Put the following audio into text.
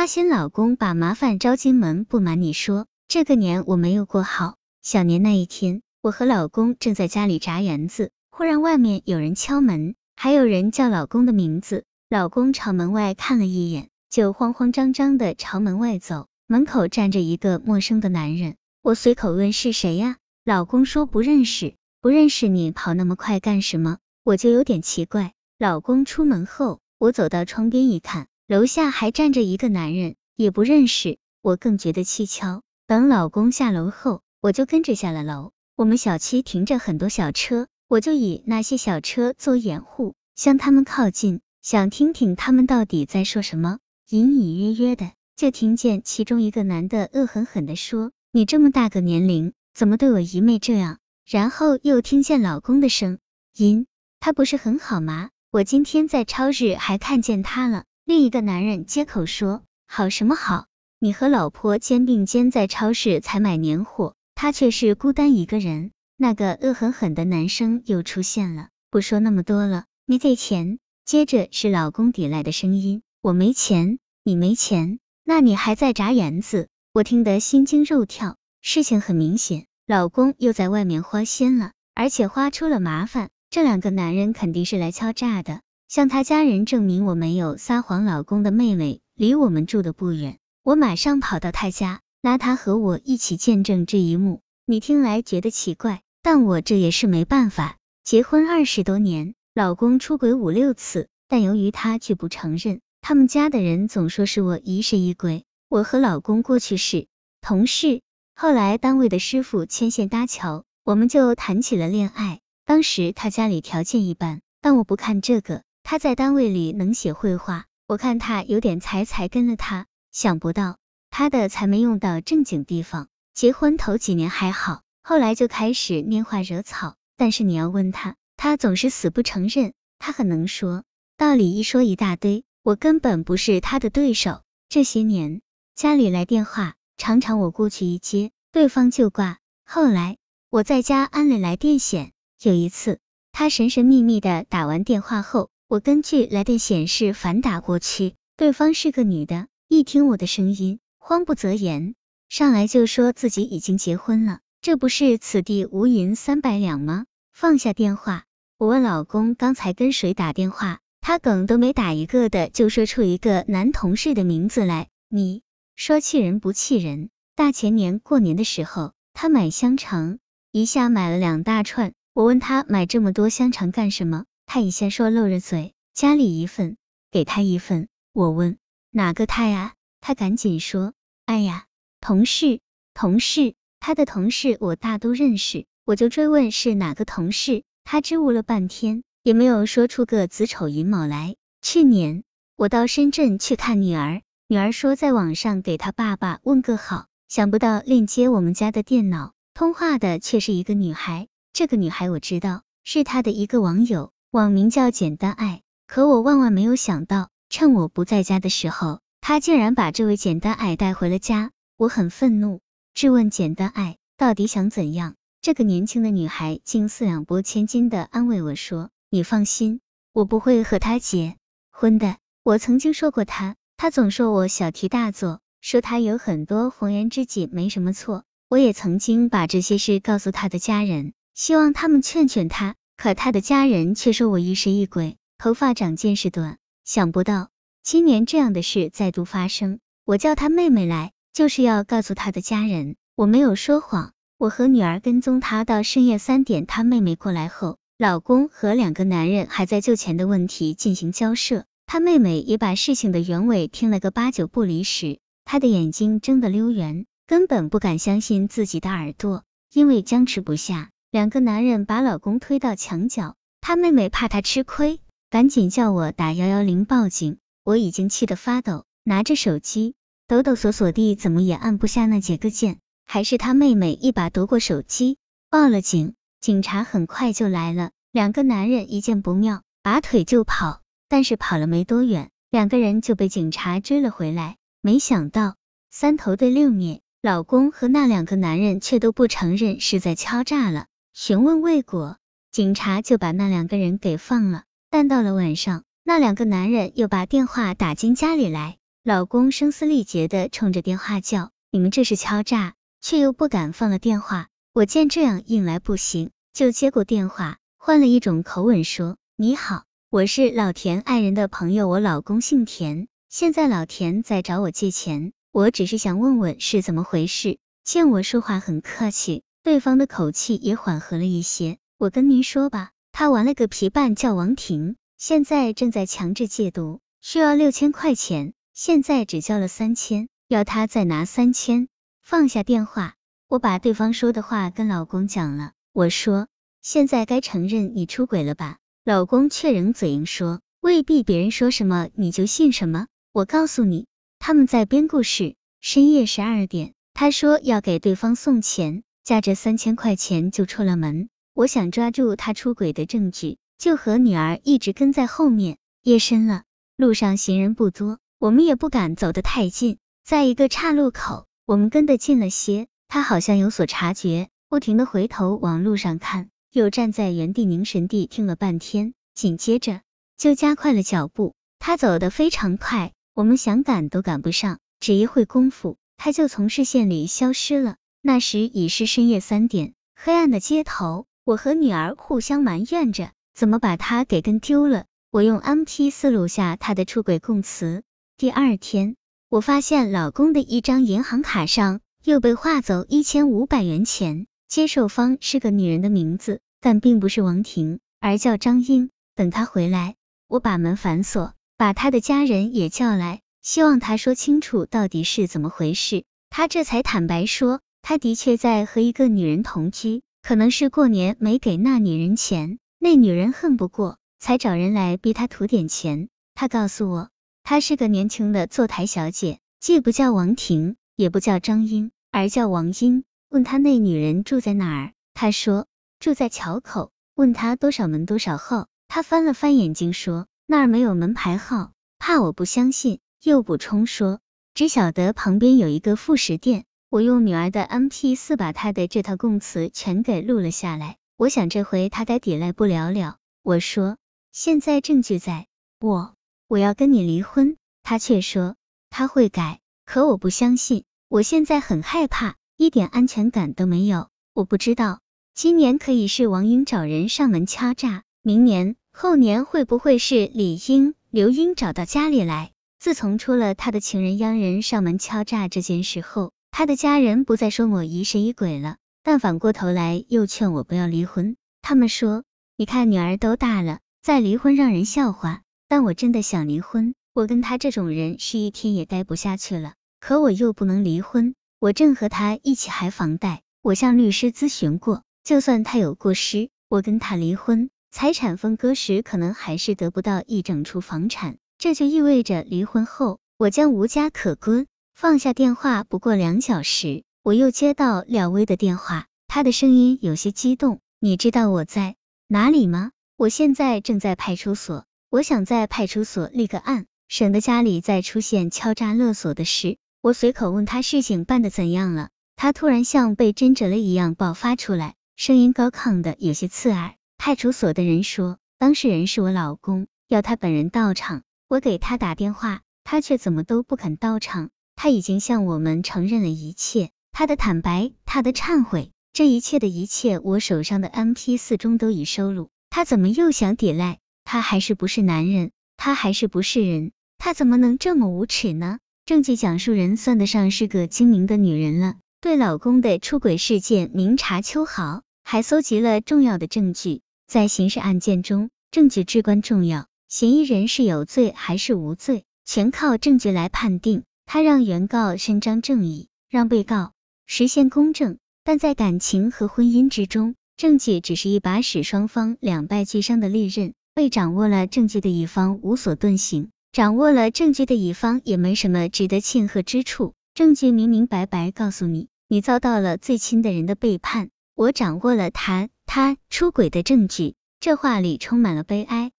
发现老公把麻烦招进门，不瞒你说，这个年我没有过好。小年那一天，我和老公正在家里炸园子，忽然外面有人敲门，还有人叫老公的名字。老公朝门外看了一眼，就慌慌张张的朝门外走。门口站着一个陌生的男人，我随口问是谁呀？老公说不认识，不认识你跑那么快干什么？我就有点奇怪。老公出门后，我走到窗边一看，楼下还站着一个男人，也不认识，我更觉得蹊跷。等老公下楼后，我就跟着下了楼。我们小区停着很多小车，我就以那些小车做掩护，向他们靠近。想听听他们到底在说什么，隐隐约约的就听见其中一个男的恶狠狠的说：“你这么大个年龄，怎么对我姨妹这样？”然后又听见老公的声音：“他不是很好吗？我今天在超市还看见他了。”另一个男人接口说：“好什么好？你和老婆肩并肩在超市采买年货，他却是孤单一个人。”那个恶狠狠的男生又出现了：“不说那么多了，没给钱。”接着是老公抵赖的声音，我没钱，你没钱，那你还在眨眼子？我听得心惊肉跳。事情很明显，老公又在外面花心了，而且花出了麻烦。这两个男人肯定是来敲诈的，向他家人证明我没有撒谎。老公的妹妹离我们住的不远，我马上跑到他家，拉他和我一起见证这一幕。你听来觉得奇怪，但我这也是没办法。结婚二十多年。老公出轨五六次，但由于他拒不承认，他们家的人总说是我疑神疑鬼。我和老公过去是同事，后来单位的师傅牵线搭桥，我们就谈起了恋爱。当时他家里条件一般，但我不看这个，他在单位里能写绘画，我看他有点才，才跟了他。想不到他的才没用到正经地方。结婚头几年还好，后来就开始拈花惹草。但是你要问他。他总是死不承认，他很能说，道理一说一大堆，我根本不是他的对手。这些年家里来电话，常常我过去一接，对方就挂。后来我在家安了来电显，有一次他神神秘秘的打完电话后，我根据来电显示反打过去，对方是个女的，一听我的声音，慌不择言，上来就说自己已经结婚了，这不是此地无银三百两吗？放下电话。我问老公刚才跟谁打电话，他梗都没打一个的就说出一个男同事的名字来。你说气人不气人？大前年过年的时候，他买香肠，一下买了两大串。我问他买这么多香肠干什么，他一下说漏着嘴，家里一份，给他一份。我问哪个他呀？他赶紧说，哎呀，同事，同事，他的同事我大都认识。我就追问是哪个同事。他支吾了半天，也没有说出个子丑寅卯来。去年我到深圳去看女儿，女儿说在网上给她爸爸问个好，想不到链接我们家的电脑通话的却是一个女孩。这个女孩我知道，是他的一个网友，网名叫简单爱。可我万万没有想到，趁我不在家的时候，他竟然把这位简单爱带回了家。我很愤怒，质问简单爱到底想怎样。这个年轻的女孩竟四两拨千斤的安慰我说：“你放心，我不会和他结婚的。我曾经说过他，他总说我小题大做，说他有很多红颜知己没什么错。我也曾经把这些事告诉他的家人，希望他们劝劝他，可他的家人却说我疑神疑鬼，头发长见识短。想不到今年这样的事再度发生，我叫他妹妹来，就是要告诉他的家人，我没有说谎。”我和女儿跟踪他到深夜三点，他妹妹过来后，老公和两个男人还在就钱的问题进行交涉。他妹妹也把事情的原委听了个八九不离十，他的眼睛睁得溜圆，根本不敢相信自己的耳朵，因为僵持不下。两个男人把老公推到墙角，他妹妹怕他吃亏，赶紧叫我打幺幺零报警。我已经气得发抖，拿着手机抖抖索索地，怎么也按不下那几个键。还是他妹妹一把夺过手机，报了警。警察很快就来了，两个男人一见不妙，拔腿就跑。但是跑了没多远，两个人就被警察追了回来。没想到三头对六面，老公和那两个男人却都不承认是在敲诈了。询问未果，警察就把那两个人给放了。但到了晚上，那两个男人又把电话打进家里来，老公声嘶力竭的冲着电话叫：“你们这是敲诈！”却又不敢放了电话。我见这样硬来不行，就接过电话，换了一种口吻说：“你好，我是老田爱人的朋友，我老公姓田，现在老田在找我借钱，我只是想问问是怎么回事。”见我说话很客气，对方的口气也缓和了一些。我跟您说吧，他玩了个皮瓣叫王婷，现在正在强制戒毒，需要六千块钱。现在只交了三千，要他再拿三千。放下电话，我把对方说的话跟老公讲了。我说，现在该承认你出轨了吧？老公却仍嘴硬说，未必别人说什么你就信什么。我告诉你，他们在编故事。深夜十二点，他说要给对方送钱，夹着三千块钱就出了门。我想抓住他出轨的证据，就和女儿一直跟在后面。夜深了，路上行人不多。我们也不敢走得太近，在一个岔路口，我们跟得近了些，他好像有所察觉，不停的回头往路上看，又站在原地凝神地听了半天，紧接着就加快了脚步。他走得非常快，我们想赶都赶不上，只一会功夫，他就从视线里消失了。那时已是深夜三点，黑暗的街头，我和女儿互相埋怨着，怎么把他给跟丢了。我用 M P 四录下他的出轨供词。第二天，我发现老公的一张银行卡上又被划走一千五百元钱，接受方是个女人的名字，但并不是王婷，而叫张英。等他回来，我把门反锁，把他的家人也叫来，希望他说清楚到底是怎么回事。他这才坦白说，他的确在和一个女人同居，可能是过年没给那女人钱，那女人恨不过，才找人来逼他图点钱。他告诉我。她是个年轻的坐台小姐，既不叫王婷，也不叫张英，而叫王英。问他那女人住在哪儿，他说住在桥口。问他多少门多少号，他翻了翻眼睛说那儿没有门牌号。怕我不相信，又补充说只晓得旁边有一个副食店。我用女儿的 M P 四把她的这套供词全给录了下来。我想这回她该抵赖不了了。我说现在证据在，我。我要跟你离婚，他却说他会改，可我不相信。我现在很害怕，一点安全感都没有。我不知道今年可以是王英找人上门敲诈，明年、后年会不会是李英、刘英找到家里来？自从出了他的情人央人上门敲诈这件事后，他的家人不再说我疑神疑鬼了，但反过头来又劝我不要离婚。他们说，你看女儿都大了，再离婚让人笑话。但我真的想离婚，我跟他这种人是一天也待不下去了。可我又不能离婚，我正和他一起还房贷。我向律师咨询过，就算他有过失，我跟他离婚，财产分割时可能还是得不到一整处房产。这就意味着离婚后我将无家可归。放下电话不过两小时，我又接到廖威的电话，他的声音有些激动。你知道我在哪里吗？我现在正在派出所。我想在派出所立个案，省得家里再出现敲诈勒索的事。我随口问他事情办的怎样了，他突然像被针折了一样爆发出来，声音高亢的有些刺耳。派出所的人说，当事人是我老公，要他本人到场。我给他打电话，他却怎么都不肯到场。他已经向我们承认了一切，他的坦白，他的忏悔，这一切的一切，我手上的 M P 四中都已收录。他怎么又想抵赖？他还是不是男人？他还是不是人？他怎么能这么无耻呢？证据讲述人算得上是个精明的女人了，对老公的出轨事件明察秋毫，还搜集了重要的证据。在刑事案件中，证据至关重要，嫌疑人是有罪还是无罪，全靠证据来判定。他让原告伸张正义，让被告实现公正。但在感情和婚姻之中，证据只是一把使双方两败俱伤的利刃。被掌握了证据的一方无所遁形，掌握了证据的一方也没什么值得庆贺之处。证据明明白白告诉你，你遭到了最亲的人的背叛。我掌握了他他出轨的证据，这话里充满了悲哀。